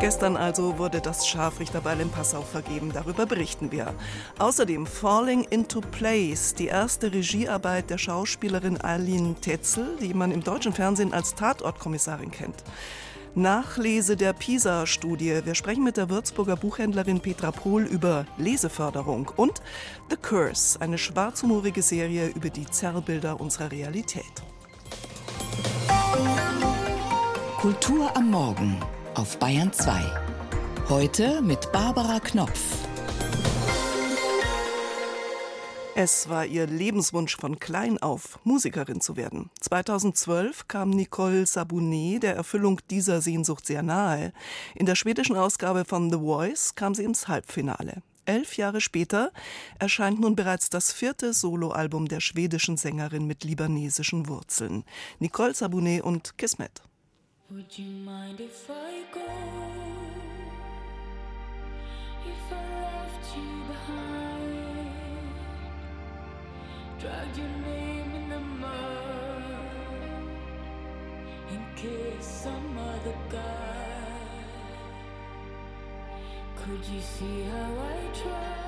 Gestern also wurde das Scharfrichterball in Passau vergeben. Darüber berichten wir. Außerdem Falling into Place, die erste Regiearbeit der Schauspielerin Aline Tetzel, die man im deutschen Fernsehen als Tatortkommissarin kennt. Nachlese der PISA-Studie. Wir sprechen mit der Würzburger Buchhändlerin Petra Pohl über Leseförderung und The Curse, eine schwarzhumorige Serie über die Zerrbilder unserer Realität. Kultur am Morgen auf Bayern 2. Heute mit Barbara Knopf. Es war ihr Lebenswunsch von klein auf, Musikerin zu werden. 2012 kam Nicole Sabunet der Erfüllung dieser Sehnsucht sehr nahe. In der schwedischen Ausgabe von The Voice kam sie ins Halbfinale. Elf Jahre später erscheint nun bereits das vierte Soloalbum der schwedischen Sängerin mit libanesischen Wurzeln. Nicole Sabunet und Kismet. Would you mind if I go? If I left you behind, dragged your name in the mud, in case some other guy could you see how I tried?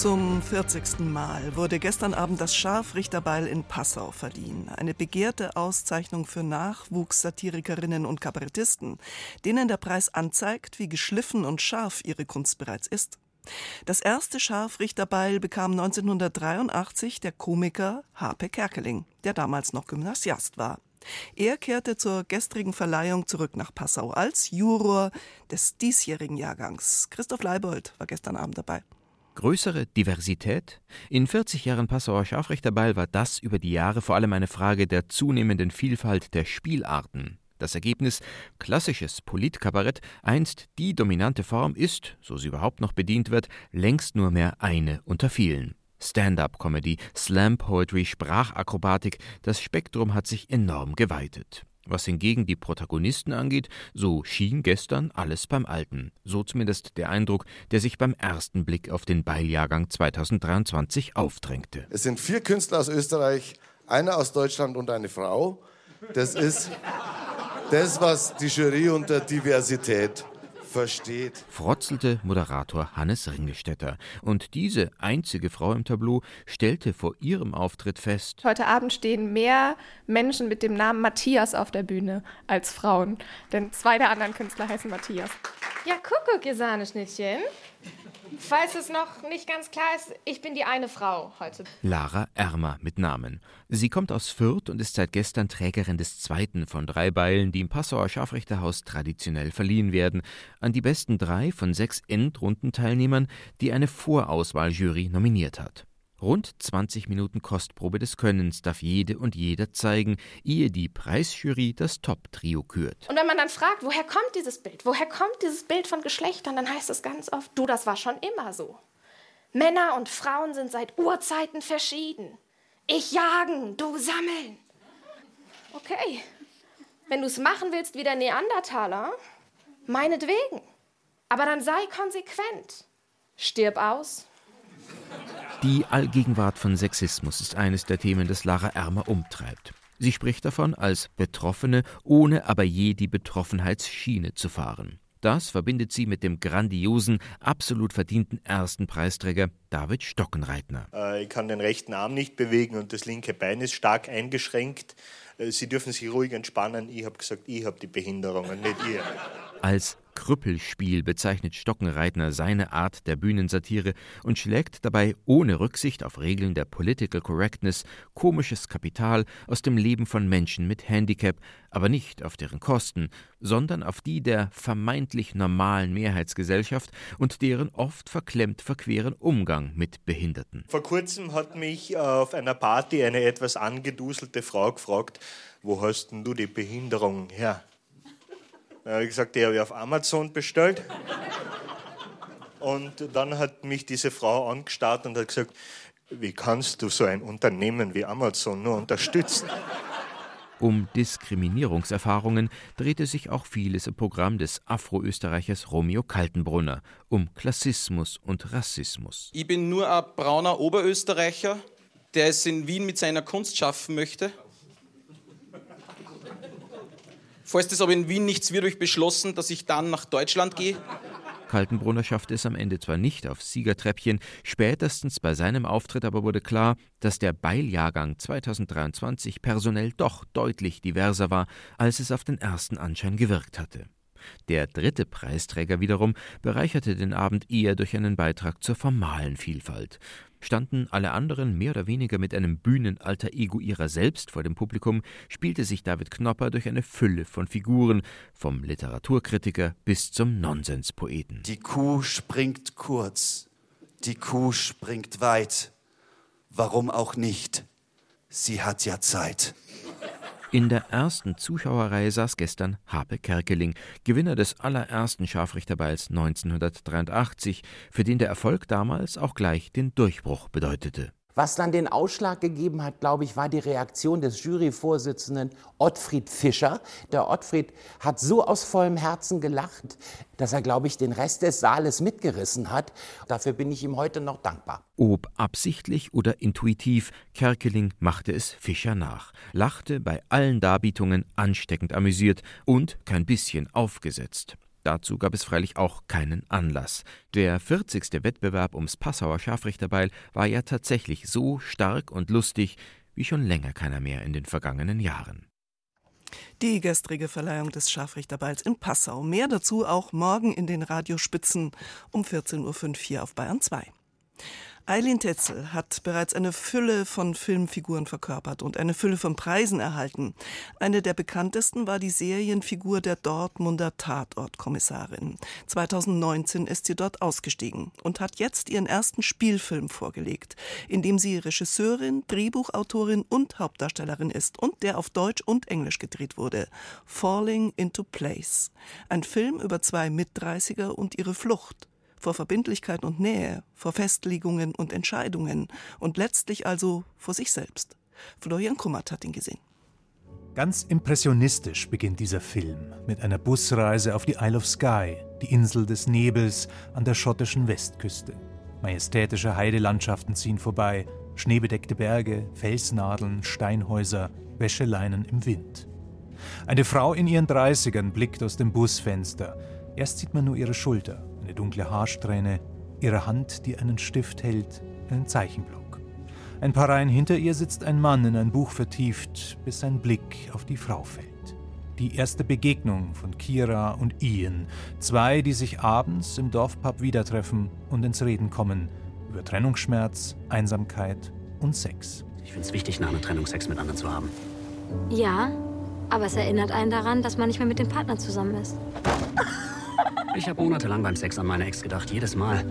Zum 40. Mal wurde gestern Abend das Scharfrichterbeil in Passau verliehen. Eine begehrte Auszeichnung für Nachwuchssatirikerinnen und Kabarettisten, denen der Preis anzeigt, wie geschliffen und scharf ihre Kunst bereits ist. Das erste Scharfrichterbeil bekam 1983 der Komiker Harpe Kerkeling, der damals noch Gymnasiast war. Er kehrte zur gestrigen Verleihung zurück nach Passau als Juror des diesjährigen Jahrgangs. Christoph Leibold war gestern Abend dabei. Größere Diversität? In 40 Jahren Passauer Scharfrichterball war das über die Jahre vor allem eine Frage der zunehmenden Vielfalt der Spielarten. Das Ergebnis, klassisches Politkabarett, einst die dominante Form, ist, so sie überhaupt noch bedient wird, längst nur mehr eine unter vielen. Stand-up-Comedy, Slam-Poetry, Sprachakrobatik, das Spektrum hat sich enorm geweitet. Was hingegen die Protagonisten angeht, so schien gestern alles beim Alten. So zumindest der Eindruck, der sich beim ersten Blick auf den Beiljahrgang 2023 aufdrängte. Es sind vier Künstler aus Österreich, einer aus Deutschland und eine Frau. Das ist das, was die Jury unter Diversität versteht. Frotzelte Moderator Hannes Ringelstetter. Und diese einzige Frau im Tableau stellte vor ihrem Auftritt fest: Heute Abend stehen mehr Menschen mit dem Namen Matthias auf der Bühne als Frauen. Denn zwei der anderen Künstler heißen Matthias. Ja, Kuckuck, ihr Sahneschnittchen. Falls es noch nicht ganz klar ist, ich bin die eine Frau heute. Lara Ermer mit Namen. Sie kommt aus Fürth und ist seit gestern Trägerin des zweiten von drei Beilen, die im Passauer Scharfrichterhaus traditionell verliehen werden, an die besten drei von sechs Endrundenteilnehmern, die eine Vorauswahljury nominiert hat. Rund 20 Minuten Kostprobe des Könnens darf jede und jeder zeigen, ehe die Preisjury das Top-Trio kürt. Und wenn man dann fragt, woher kommt dieses Bild? Woher kommt dieses Bild von Geschlechtern? Dann heißt es ganz oft, du, das war schon immer so. Männer und Frauen sind seit Urzeiten verschieden. Ich jagen, du sammeln. Okay, wenn du es machen willst wie der Neandertaler, meinetwegen. Aber dann sei konsequent. Stirb aus. Die Allgegenwart von Sexismus ist eines der Themen, das Lara Ermer umtreibt. Sie spricht davon als Betroffene, ohne aber je die Betroffenheitsschiene zu fahren. Das verbindet sie mit dem grandiosen, absolut verdienten ersten Preisträger David Stockenreitner. Äh, ich kann den rechten Arm nicht bewegen und das linke Bein ist stark eingeschränkt. Äh, sie dürfen sich ruhig entspannen. Ich habe gesagt, ich habe die Behinderung und nicht ihr. Als Krüppelspiel bezeichnet Stockenreitner seine Art der Bühnensatire und schlägt dabei ohne Rücksicht auf Regeln der Political Correctness komisches Kapital aus dem Leben von Menschen mit Handicap, aber nicht auf deren Kosten, sondern auf die der vermeintlich normalen Mehrheitsgesellschaft und deren oft verklemmt verqueren Umgang mit Behinderten. Vor kurzem hat mich auf einer Party eine etwas angeduselte Frau gefragt, wo hast denn du die Behinderung her? Da habe ich gesagt, die habe ich auf Amazon bestellt. Und dann hat mich diese Frau angestarrt und hat gesagt, wie kannst du so ein Unternehmen wie Amazon nur unterstützen? Um Diskriminierungserfahrungen drehte sich auch vieles im Programm des Afro-Österreichers Romeo Kaltenbrunner, um Klassismus und Rassismus. Ich bin nur ein brauner Oberösterreicher, der es in Wien mit seiner Kunst schaffen möchte. Falls das aber in Wien nichts wird, habe ich beschlossen, dass ich dann nach Deutschland gehe. Kaltenbrunner schaffte es am Ende zwar nicht aufs Siegertreppchen, spätestens bei seinem Auftritt aber wurde klar, dass der Beiljahrgang 2023 personell doch deutlich diverser war, als es auf den ersten Anschein gewirkt hatte. Der dritte Preisträger wiederum bereicherte den Abend eher durch einen Beitrag zur formalen Vielfalt. Standen alle anderen mehr oder weniger mit einem Bühnenalter Ego ihrer selbst vor dem Publikum, spielte sich David Knopper durch eine Fülle von Figuren, vom Literaturkritiker bis zum Nonsenspoeten. Die Kuh springt kurz, die Kuh springt weit. Warum auch nicht? Sie hat ja Zeit. In der ersten Zuschauerreihe saß gestern Harpe Kerkeling, Gewinner des allerersten Scharfrichterballs 1983, für den der Erfolg damals auch gleich den Durchbruch bedeutete. Was dann den Ausschlag gegeben hat, glaube ich, war die Reaktion des Juryvorsitzenden Ottfried Fischer. Der Ottfried hat so aus vollem Herzen gelacht, dass er, glaube ich, den Rest des Saales mitgerissen hat. Dafür bin ich ihm heute noch dankbar. Ob absichtlich oder intuitiv, Kerkeling machte es Fischer nach, lachte bei allen Darbietungen ansteckend amüsiert und kein bisschen aufgesetzt. Dazu gab es freilich auch keinen Anlass. Der 40. Wettbewerb ums Passauer Scharfrichterbeil war ja tatsächlich so stark und lustig wie schon länger keiner mehr in den vergangenen Jahren. Die gestrige Verleihung des Scharfrichterballs in Passau. Mehr dazu auch morgen in den Radiospitzen um 14.05 Uhr hier auf Bayern 2. Eileen Tetzel hat bereits eine Fülle von Filmfiguren verkörpert und eine Fülle von Preisen erhalten. Eine der bekanntesten war die Serienfigur der Dortmunder Tatortkommissarin. 2019 ist sie dort ausgestiegen und hat jetzt ihren ersten Spielfilm vorgelegt, in dem sie Regisseurin, Drehbuchautorin und Hauptdarstellerin ist und der auf Deutsch und Englisch gedreht wurde. Falling into Place. Ein Film über zwei Mitdreißiger und ihre Flucht vor Verbindlichkeit und Nähe, vor Festlegungen und Entscheidungen und letztlich also vor sich selbst. Florian Kummert hat ihn gesehen. Ganz impressionistisch beginnt dieser Film mit einer Busreise auf die Isle of Skye, die Insel des Nebels an der schottischen Westküste. Majestätische Heidelandschaften ziehen vorbei, schneebedeckte Berge, Felsnadeln, Steinhäuser, Wäscheleinen im Wind. Eine Frau in ihren Dreißigern blickt aus dem Busfenster. Erst sieht man nur ihre Schulter, eine dunkle Haarsträhne, ihre Hand, die einen Stift hält, einen Zeichenblock. Ein paar Reihen hinter ihr sitzt ein Mann in ein Buch vertieft, bis sein Blick auf die Frau fällt. Die erste Begegnung von Kira und Ian, zwei, die sich abends im Dorfpub wieder treffen und ins Reden kommen über Trennungsschmerz, Einsamkeit und Sex. Ich finde es wichtig, nach einer Trennung Sex mit anderen zu haben. Ja, aber es erinnert einen daran, dass man nicht mehr mit dem Partner zusammen ist. Ich habe monatelang beim Sex an meine Ex gedacht, jedes Mal.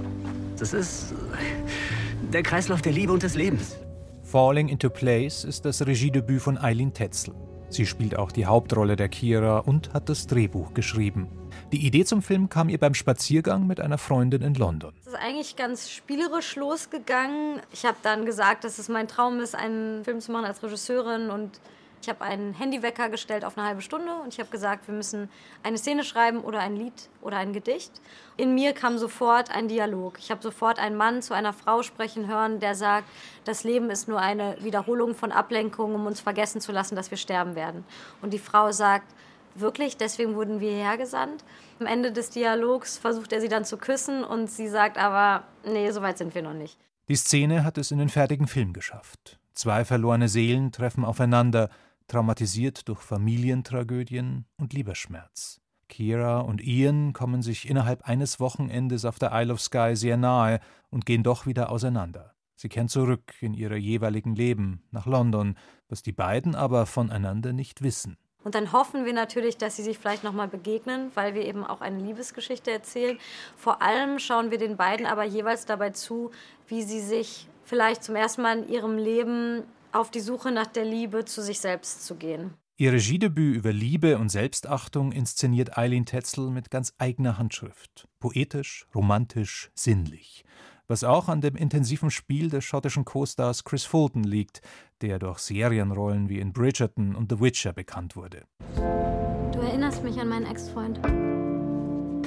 Das ist äh, der Kreislauf der Liebe und des Lebens. Falling into Place ist das Regiedebüt von Eileen Tetzel. Sie spielt auch die Hauptrolle der Kira und hat das Drehbuch geschrieben. Die Idee zum Film kam ihr beim Spaziergang mit einer Freundin in London. Es ist eigentlich ganz spielerisch losgegangen. Ich habe dann gesagt, dass es mein Traum ist, einen Film zu machen als Regisseurin und ich habe einen Handywecker gestellt auf eine halbe Stunde und ich habe gesagt, wir müssen eine Szene schreiben oder ein Lied oder ein Gedicht. In mir kam sofort ein Dialog. Ich habe sofort einen Mann zu einer Frau sprechen hören, der sagt, das Leben ist nur eine Wiederholung von Ablenkungen, um uns vergessen zu lassen, dass wir sterben werden. Und die Frau sagt, wirklich, deswegen wurden wir hierher gesandt. Am Ende des Dialogs versucht er sie dann zu küssen und sie sagt aber, nee, so weit sind wir noch nicht. Die Szene hat es in den fertigen Film geschafft. Zwei verlorene Seelen treffen aufeinander, traumatisiert durch Familientragödien und Liebesschmerz. Kira und Ian kommen sich innerhalb eines Wochenendes auf der Isle of Skye sehr nahe und gehen doch wieder auseinander. Sie kehren zurück in ihre jeweiligen Leben nach London, was die beiden aber voneinander nicht wissen. Und dann hoffen wir natürlich, dass sie sich vielleicht nochmal begegnen, weil wir eben auch eine Liebesgeschichte erzählen. Vor allem schauen wir den beiden aber jeweils dabei zu, wie sie sich vielleicht zum ersten Mal in ihrem Leben auf die Suche nach der Liebe zu sich selbst zu gehen. Ihr Regiedebüt über Liebe und Selbstachtung inszeniert Eileen Tetzel mit ganz eigener Handschrift. Poetisch, romantisch, sinnlich. Was auch an dem intensiven Spiel des schottischen Co-Stars Chris Fulton liegt, der durch Serienrollen wie in Bridgerton und The Witcher bekannt wurde. Du erinnerst mich an meinen Ex-Freund.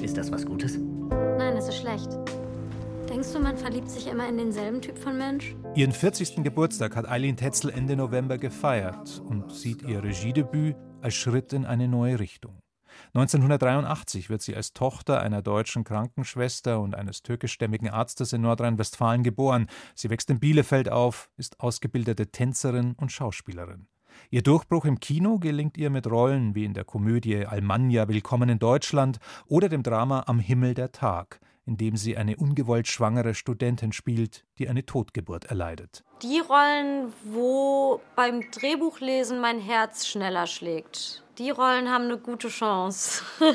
Ist das was Gutes? Nein, es ist schlecht. Denkst du, man verliebt sich immer in denselben Typ von Mensch? Ihren 40. Geburtstag hat Eileen Tetzel Ende November gefeiert und sieht ihr Regiedebüt als Schritt in eine neue Richtung. 1983 wird sie als Tochter einer deutschen Krankenschwester und eines türkischstämmigen Arztes in Nordrhein-Westfalen geboren. Sie wächst in Bielefeld auf, ist ausgebildete Tänzerin und Schauspielerin. Ihr Durchbruch im Kino gelingt ihr mit Rollen wie in der Komödie Almanja Willkommen in Deutschland oder dem Drama Am Himmel der Tag in dem sie eine ungewollt schwangere Studentin spielt, die eine Totgeburt erleidet. Die Rollen, wo beim Drehbuchlesen mein Herz schneller schlägt, die Rollen haben eine gute Chance.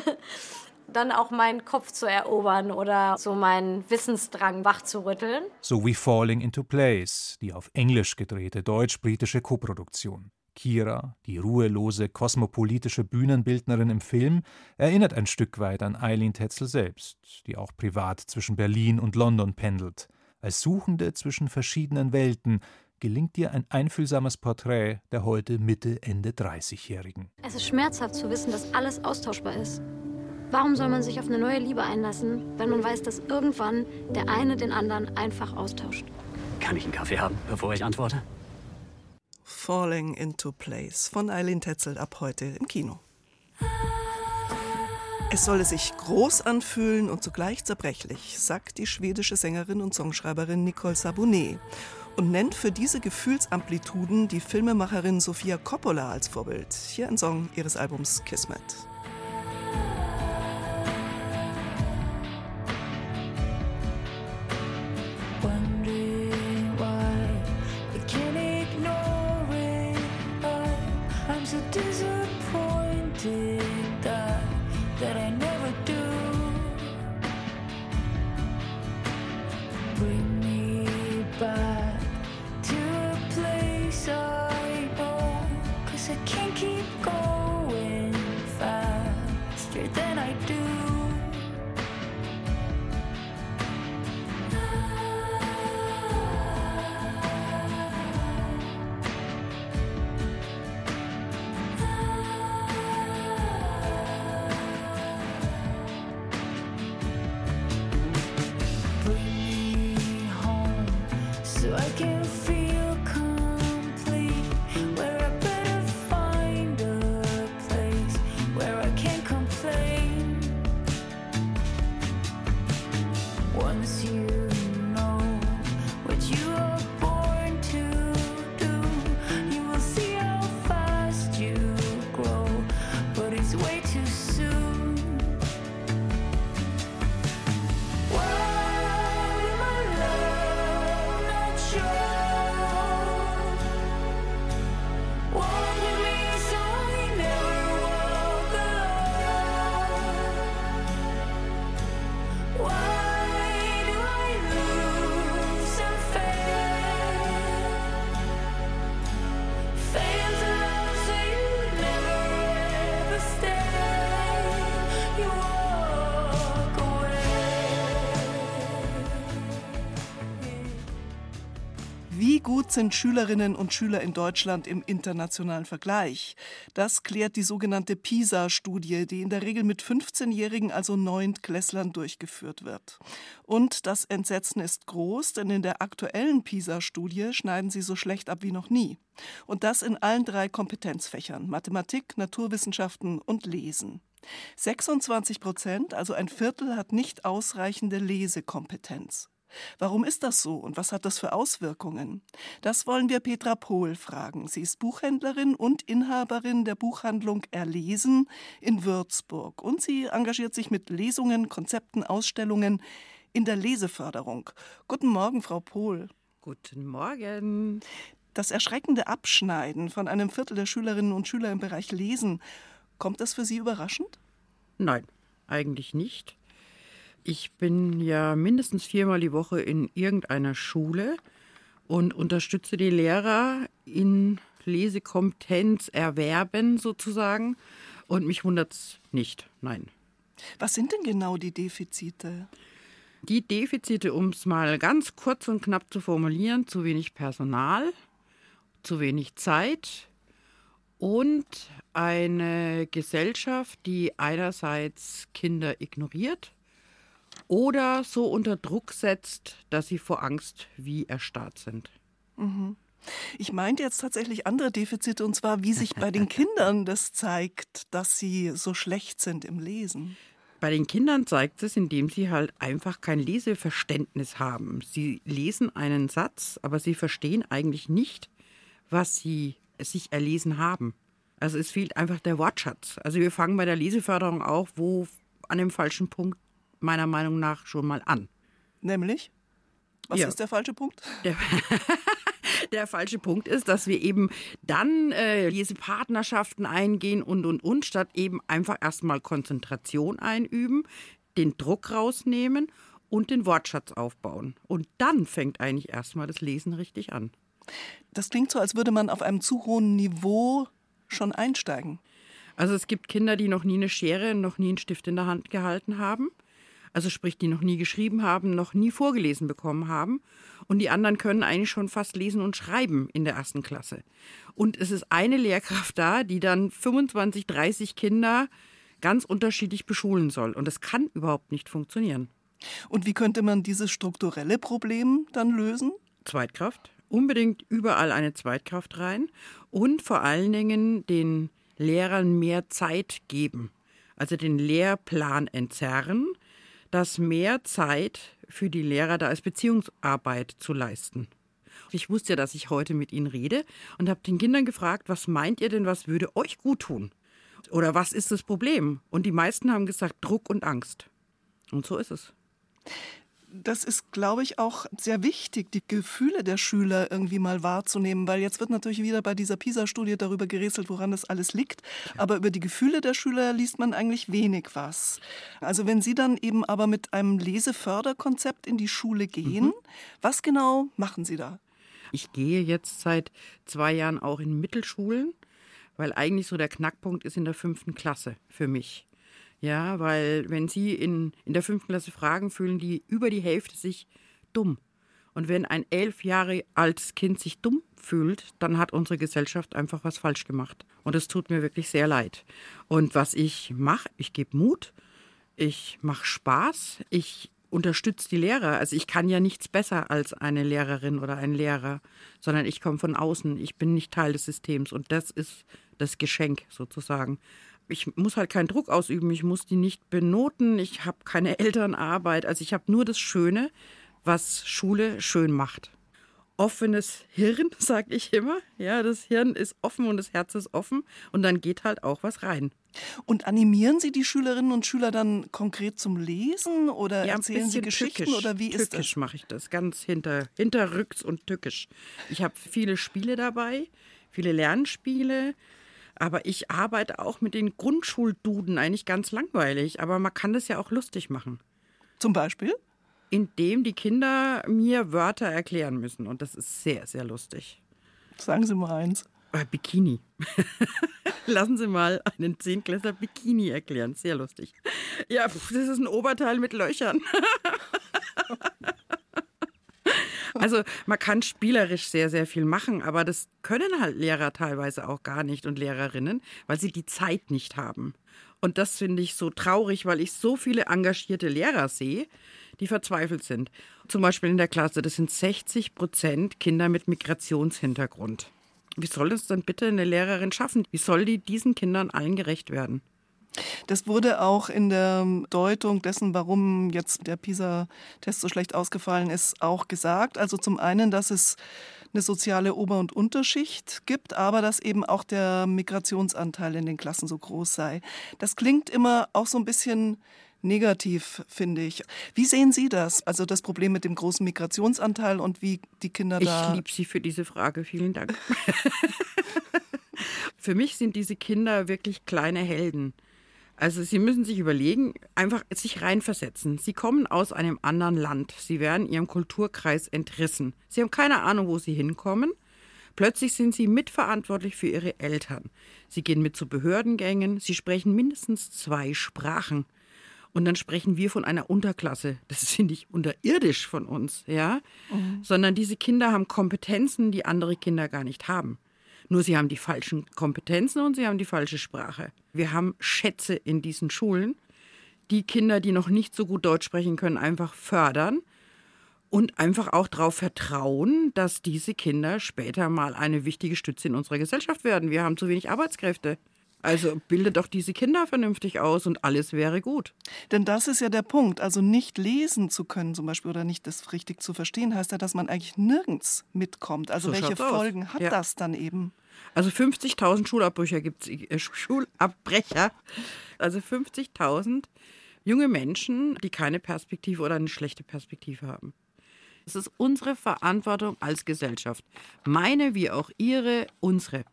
dann auch meinen Kopf zu erobern oder so meinen Wissensdrang wachzurütteln. So wie Falling into Place, die auf Englisch gedrehte deutsch-britische Koproduktion. Kira, die ruhelose, kosmopolitische Bühnenbildnerin im Film, erinnert ein Stück weit an Eileen Tetzel selbst, die auch privat zwischen Berlin und London pendelt. Als Suchende zwischen verschiedenen Welten gelingt ihr ein einfühlsames Porträt der heute Mitte, Ende 30-Jährigen. Es ist schmerzhaft zu wissen, dass alles austauschbar ist. Warum soll man sich auf eine neue Liebe einlassen, wenn man weiß, dass irgendwann der eine den anderen einfach austauscht? Kann ich einen Kaffee haben, bevor ich antworte? Falling into Place von Eileen Tetzel ab heute im Kino. Es solle sich groß anfühlen und zugleich zerbrechlich, sagt die schwedische Sängerin und Songschreiberin Nicole Sabonet und nennt für diese Gefühlsamplituden die Filmemacherin Sofia Coppola als Vorbild. Hier ein Song ihres Albums Kismet. disappointed that, that I never do. Sind Schülerinnen und Schüler in Deutschland im internationalen Vergleich? Das klärt die sogenannte PISA-Studie, die in der Regel mit 15-Jährigen, also Neuntklässlern, durchgeführt wird. Und das Entsetzen ist groß, denn in der aktuellen PISA-Studie schneiden sie so schlecht ab wie noch nie. Und das in allen drei Kompetenzfächern Mathematik, Naturwissenschaften und Lesen. 26 Prozent, also ein Viertel, hat nicht ausreichende Lesekompetenz. Warum ist das so und was hat das für Auswirkungen? Das wollen wir Petra Pohl fragen. Sie ist Buchhändlerin und Inhaberin der Buchhandlung Erlesen in Würzburg und sie engagiert sich mit Lesungen, Konzepten, Ausstellungen in der Leseförderung. Guten Morgen, Frau Pohl. Guten Morgen. Das erschreckende Abschneiden von einem Viertel der Schülerinnen und Schüler im Bereich Lesen, kommt das für Sie überraschend? Nein, eigentlich nicht. Ich bin ja mindestens viermal die Woche in irgendeiner Schule und unterstütze die Lehrer in Lesekompetenz erwerben sozusagen. Und mich wundert es nicht, nein. Was sind denn genau die Defizite? Die Defizite, um es mal ganz kurz und knapp zu formulieren, zu wenig Personal, zu wenig Zeit und eine Gesellschaft, die einerseits Kinder ignoriert oder so unter Druck setzt, dass sie vor Angst wie erstarrt sind. Mhm. Ich meinte jetzt tatsächlich andere Defizite, und zwar, wie sich bei den Kindern das zeigt, dass sie so schlecht sind im Lesen. Bei den Kindern zeigt es, indem sie halt einfach kein Leseverständnis haben. Sie lesen einen Satz, aber sie verstehen eigentlich nicht, was sie sich erlesen haben. Also es fehlt einfach der Wortschatz. Also wir fangen bei der Leseförderung auch wo an dem falschen Punkt meiner Meinung nach schon mal an. Nämlich? Was ja. ist der falsche Punkt? Der, der, falsche Punkt ist, dass wir eben dann äh, diese Partnerschaften eingehen und und und, statt eben einfach erstmal Konzentration einüben, den Druck rausnehmen und den Wortschatz aufbauen. Und dann fängt eigentlich erstmal das Lesen richtig an. Das klingt so, als würde man auf einem zu hohen Niveau schon einsteigen. Also es gibt Kinder, die noch nie eine Schere, noch nie einen Stift in der Hand gehalten haben also sprich, die noch nie geschrieben haben, noch nie vorgelesen bekommen haben. Und die anderen können eigentlich schon fast lesen und schreiben in der ersten Klasse. Und es ist eine Lehrkraft da, die dann 25, 30 Kinder ganz unterschiedlich beschulen soll. Und das kann überhaupt nicht funktionieren. Und wie könnte man dieses strukturelle Problem dann lösen? Zweitkraft. Unbedingt überall eine Zweitkraft rein und vor allen Dingen den Lehrern mehr Zeit geben. Also den Lehrplan entzerren, dass mehr Zeit für die Lehrer da ist, Beziehungsarbeit zu leisten. Ich wusste ja, dass ich heute mit Ihnen rede und habe den Kindern gefragt, was meint ihr denn, was würde euch gut tun? Oder was ist das Problem? Und die meisten haben gesagt, Druck und Angst. Und so ist es das ist, glaube ich, auch sehr wichtig, die Gefühle der Schüler irgendwie mal wahrzunehmen, weil jetzt wird natürlich wieder bei dieser PISA-Studie darüber gerätselt, woran das alles liegt. Aber über die Gefühle der Schüler liest man eigentlich wenig was. Also wenn Sie dann eben aber mit einem Leseförderkonzept in die Schule gehen, mhm. was genau machen Sie da? Ich gehe jetzt seit zwei Jahren auch in Mittelschulen, weil eigentlich so der Knackpunkt ist in der fünften Klasse für mich. Ja, weil wenn Sie in, in der fünften Klasse fragen, fühlen die über die Hälfte sich dumm. Und wenn ein elf Jahre altes Kind sich dumm fühlt, dann hat unsere Gesellschaft einfach was falsch gemacht. Und es tut mir wirklich sehr leid. Und was ich mache, ich gebe Mut, ich mache Spaß, ich unterstütze die Lehrer. Also ich kann ja nichts besser als eine Lehrerin oder ein Lehrer, sondern ich komme von außen. Ich bin nicht Teil des Systems und das ist das Geschenk sozusagen ich muss halt keinen Druck ausüben, ich muss die nicht benoten, ich habe keine Elternarbeit, also ich habe nur das Schöne, was Schule schön macht. Offenes Hirn, sage ich immer. Ja, das Hirn ist offen und das Herz ist offen und dann geht halt auch was rein. Und animieren Sie die Schülerinnen und Schüler dann konkret zum Lesen oder ja, erzählen Sie Geschichten tückisch, oder wie ist das? Tückisch mache ich das, ganz hinter, hinterrücks und tückisch. Ich habe viele Spiele dabei, viele Lernspiele, aber ich arbeite auch mit den Grundschulduden, eigentlich ganz langweilig, aber man kann das ja auch lustig machen. Zum Beispiel? Indem die Kinder mir Wörter erklären müssen und das ist sehr, sehr lustig. Sagen Sie mal eins. Äh, Bikini. Lassen Sie mal einen Zehnklässler Bikini erklären. Sehr lustig. Ja, das ist ein Oberteil mit Löchern. Also man kann spielerisch sehr, sehr viel machen, aber das können halt Lehrer teilweise auch gar nicht und Lehrerinnen, weil sie die Zeit nicht haben. Und das finde ich so traurig, weil ich so viele engagierte Lehrer sehe, die verzweifelt sind. Zum Beispiel in der Klasse, das sind 60 Prozent Kinder mit Migrationshintergrund. Wie soll das dann bitte eine Lehrerin schaffen? Wie soll die diesen Kindern allen gerecht werden? Das wurde auch in der Deutung dessen, warum jetzt der PISA-Test so schlecht ausgefallen ist, auch gesagt. Also zum einen, dass es eine soziale Ober- und Unterschicht gibt, aber dass eben auch der Migrationsanteil in den Klassen so groß sei. Das klingt immer auch so ein bisschen negativ, finde ich. Wie sehen Sie das? Also das Problem mit dem großen Migrationsanteil und wie die Kinder da. Ich liebe Sie für diese Frage. Vielen Dank. für mich sind diese Kinder wirklich kleine Helden. Also Sie müssen sich überlegen, einfach sich reinversetzen. Sie kommen aus einem anderen Land. Sie werden ihrem Kulturkreis entrissen. Sie haben keine Ahnung, wo sie hinkommen. Plötzlich sind sie mitverantwortlich für ihre Eltern. Sie gehen mit zu Behördengängen. Sie sprechen mindestens zwei Sprachen. Und dann sprechen wir von einer Unterklasse. Das ist nicht unterirdisch von uns, ja? Mhm. Sondern diese Kinder haben Kompetenzen, die andere Kinder gar nicht haben. Nur sie haben die falschen Kompetenzen und sie haben die falsche Sprache. Wir haben Schätze in diesen Schulen, die Kinder, die noch nicht so gut Deutsch sprechen können, einfach fördern und einfach auch darauf vertrauen, dass diese Kinder später mal eine wichtige Stütze in unserer Gesellschaft werden. Wir haben zu wenig Arbeitskräfte. Also bilde doch diese Kinder vernünftig aus und alles wäre gut. Denn das ist ja der Punkt. Also nicht lesen zu können zum Beispiel oder nicht das richtig zu verstehen, heißt ja, dass man eigentlich nirgends mitkommt. Also so welche Folgen aus. hat ja. das dann eben? Also 50.000 Schulabbrecher gibt es, äh, Schulabbrecher. Also 50.000 junge Menschen, die keine Perspektive oder eine schlechte Perspektive haben. Es ist unsere Verantwortung als Gesellschaft. Meine wie auch ihre, unsere.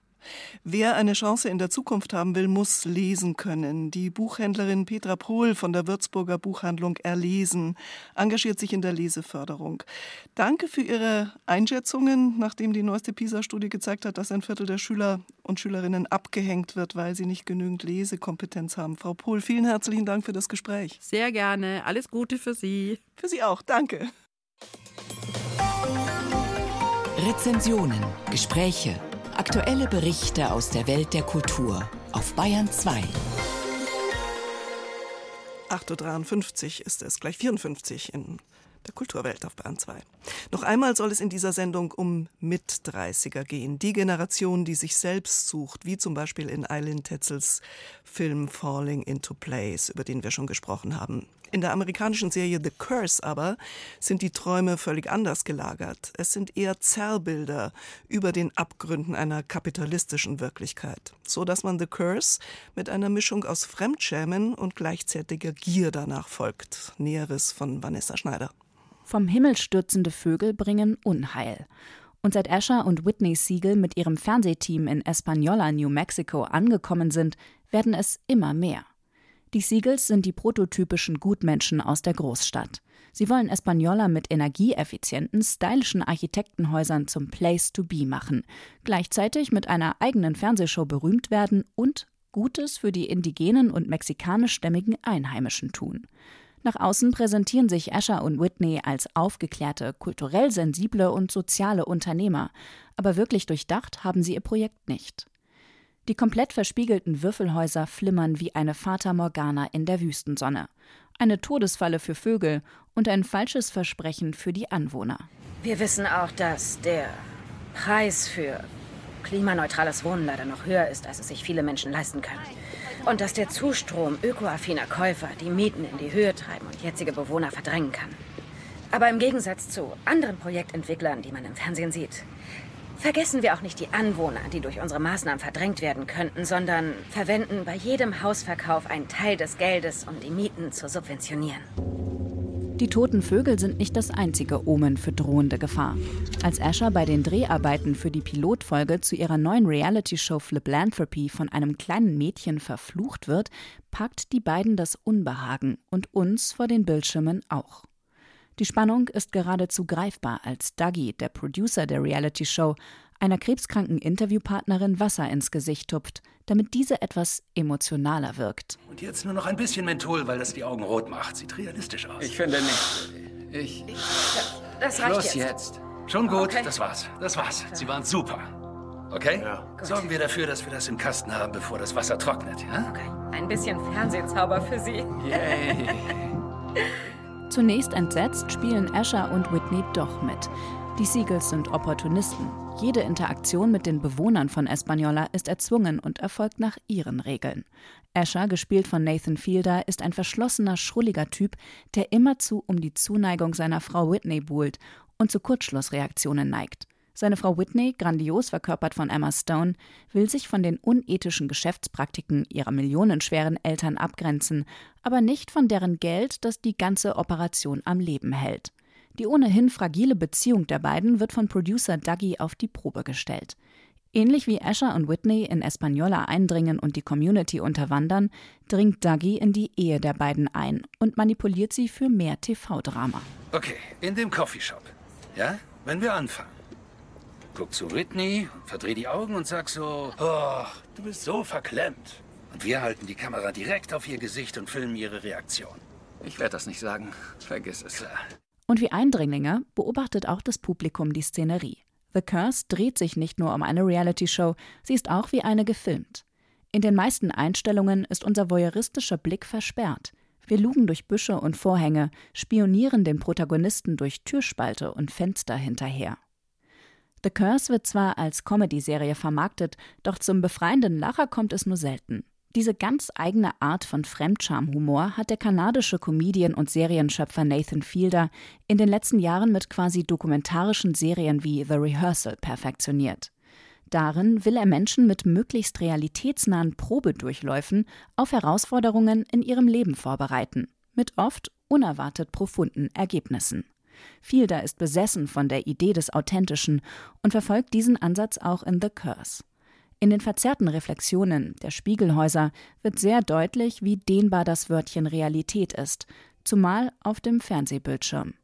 Wer eine Chance in der Zukunft haben will, muss lesen können. Die Buchhändlerin Petra Pohl von der Würzburger Buchhandlung Erlesen engagiert sich in der Leseförderung. Danke für Ihre Einschätzungen, nachdem die neueste PISA-Studie gezeigt hat, dass ein Viertel der Schüler und Schülerinnen abgehängt wird, weil sie nicht genügend Lesekompetenz haben. Frau Pohl, vielen herzlichen Dank für das Gespräch. Sehr gerne. Alles Gute für Sie. Für Sie auch. Danke. Rezensionen, Gespräche Aktuelle Berichte aus der Welt der Kultur auf Bayern 2. 8.53 Uhr ist es, gleich 54 in der Kulturwelt auf Bayern 2. Noch einmal soll es in dieser Sendung um Mit-30er gehen. Die Generation, die sich selbst sucht, wie zum Beispiel in Eileen Tetzels Film Falling into Place, über den wir schon gesprochen haben. In der amerikanischen Serie The Curse aber sind die Träume völlig anders gelagert. Es sind eher Zerrbilder über den Abgründen einer kapitalistischen Wirklichkeit, so dass man The Curse mit einer Mischung aus Fremdschämen und gleichzeitiger Gier danach folgt. Näheres von Vanessa Schneider. Vom Himmel stürzende Vögel bringen Unheil. Und seit Asher und Whitney Siegel mit ihrem Fernsehteam in Española, New Mexico angekommen sind, werden es immer mehr. Die Siegels sind die prototypischen Gutmenschen aus der Großstadt. Sie wollen Española mit energieeffizienten, stylischen Architektenhäusern zum Place to be machen, gleichzeitig mit einer eigenen Fernsehshow berühmt werden und Gutes für die indigenen und mexikanischstämmigen Einheimischen tun. Nach außen präsentieren sich Asher und Whitney als aufgeklärte, kulturell sensible und soziale Unternehmer, aber wirklich durchdacht haben sie ihr Projekt nicht. Die komplett verspiegelten Würfelhäuser flimmern wie eine Fata Morgana in der Wüstensonne. Eine Todesfalle für Vögel und ein falsches Versprechen für die Anwohner. Wir wissen auch, dass der Preis für klimaneutrales Wohnen leider noch höher ist, als es sich viele Menschen leisten können. Und dass der Zustrom ökoaffiner Käufer die Mieten in die Höhe treiben und jetzige Bewohner verdrängen kann. Aber im Gegensatz zu anderen Projektentwicklern, die man im Fernsehen sieht, Vergessen wir auch nicht die Anwohner, die durch unsere Maßnahmen verdrängt werden könnten, sondern verwenden bei jedem Hausverkauf einen Teil des Geldes, um die Mieten zu subventionieren. Die toten Vögel sind nicht das einzige Omen für drohende Gefahr. Als Asher bei den Dreharbeiten für die Pilotfolge zu ihrer neuen Reality-Show Fliplanthropy von einem kleinen Mädchen verflucht wird, packt die beiden das Unbehagen und uns vor den Bildschirmen auch. Die Spannung ist geradezu greifbar, als Dougie, der Producer der Reality-Show, einer krebskranken Interviewpartnerin Wasser ins Gesicht tupft, damit diese etwas emotionaler wirkt. Und jetzt nur noch ein bisschen Menthol, weil das die Augen rot macht. Sieht realistisch aus. Ich finde nicht. Ich. Das reicht Schluss jetzt. jetzt. Schon gut, Okay. das war's. Das war's. Sie waren super. Okay? Sorgen wir dafür, dass wir das im Kasten haben, bevor das Wasser trocknet, ja? Ein bisschen Fernsehzauber für Sie. Yay. Zunächst entsetzt spielen Asher und Whitney doch mit. Die Seagulls sind Opportunisten. Jede Interaktion mit den Bewohnern von Espanola ist erzwungen und erfolgt nach ihren Regeln. Asher, gespielt von Nathan Fielder, ist ein verschlossener, schrulliger Typ, der immerzu um die Zuneigung seiner Frau Whitney buhlt und zu Kurzschlussreaktionen neigt. Seine Frau Whitney, grandios verkörpert von Emma Stone, will sich von den unethischen Geschäftspraktiken ihrer millionenschweren Eltern abgrenzen, aber nicht von deren Geld, das die ganze Operation am Leben hält. Die ohnehin fragile Beziehung der beiden wird von Producer Dougie auf die Probe gestellt. Ähnlich wie Asher und Whitney in Espanola eindringen und die Community unterwandern, dringt Dougie in die Ehe der beiden ein und manipuliert sie für mehr TV-Drama. Okay, in dem Coffeeshop. Ja? Wenn wir anfangen. Guck zu Whitney, verdreh die Augen und sag so, oh, du bist so verklemmt. Und wir halten die Kamera direkt auf ihr Gesicht und filmen ihre Reaktion. Ich werde das nicht sagen. Vergiss es. Und wie Eindringlinge beobachtet auch das Publikum die Szenerie. The Curse dreht sich nicht nur um eine Reality-Show, sie ist auch wie eine gefilmt. In den meisten Einstellungen ist unser voyeuristischer Blick versperrt. Wir lugen durch Büsche und Vorhänge, spionieren den Protagonisten durch Türspalte und Fenster hinterher. The Curse wird zwar als Comedy-Serie vermarktet, doch zum befreienden Lacher kommt es nur selten. Diese ganz eigene Art von Fremdscham-Humor hat der kanadische Comedian und Serienschöpfer Nathan Fielder in den letzten Jahren mit quasi dokumentarischen Serien wie The Rehearsal perfektioniert. Darin will er Menschen mit möglichst realitätsnahen Probedurchläufen auf Herausforderungen in ihrem Leben vorbereiten, mit oft unerwartet profunden Ergebnissen. Fielder ist besessen von der Idee des Authentischen und verfolgt diesen Ansatz auch in The Curse. In den verzerrten Reflexionen der Spiegelhäuser wird sehr deutlich, wie dehnbar das Wörtchen Realität ist, zumal auf dem Fernsehbildschirm.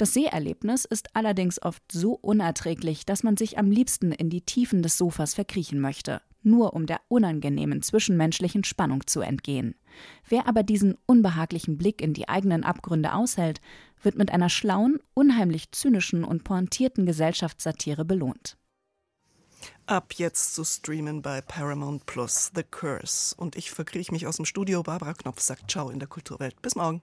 Das Seherlebnis ist allerdings oft so unerträglich, dass man sich am liebsten in die Tiefen des Sofas verkriechen möchte, nur um der unangenehmen zwischenmenschlichen Spannung zu entgehen. Wer aber diesen unbehaglichen Blick in die eigenen Abgründe aushält, wird mit einer schlauen, unheimlich zynischen und pointierten Gesellschaftssatire belohnt. Ab jetzt zu streamen bei Paramount Plus The Curse. Und ich verkrieche mich aus dem Studio. Barbara Knopf sagt Ciao in der Kulturwelt. Bis morgen.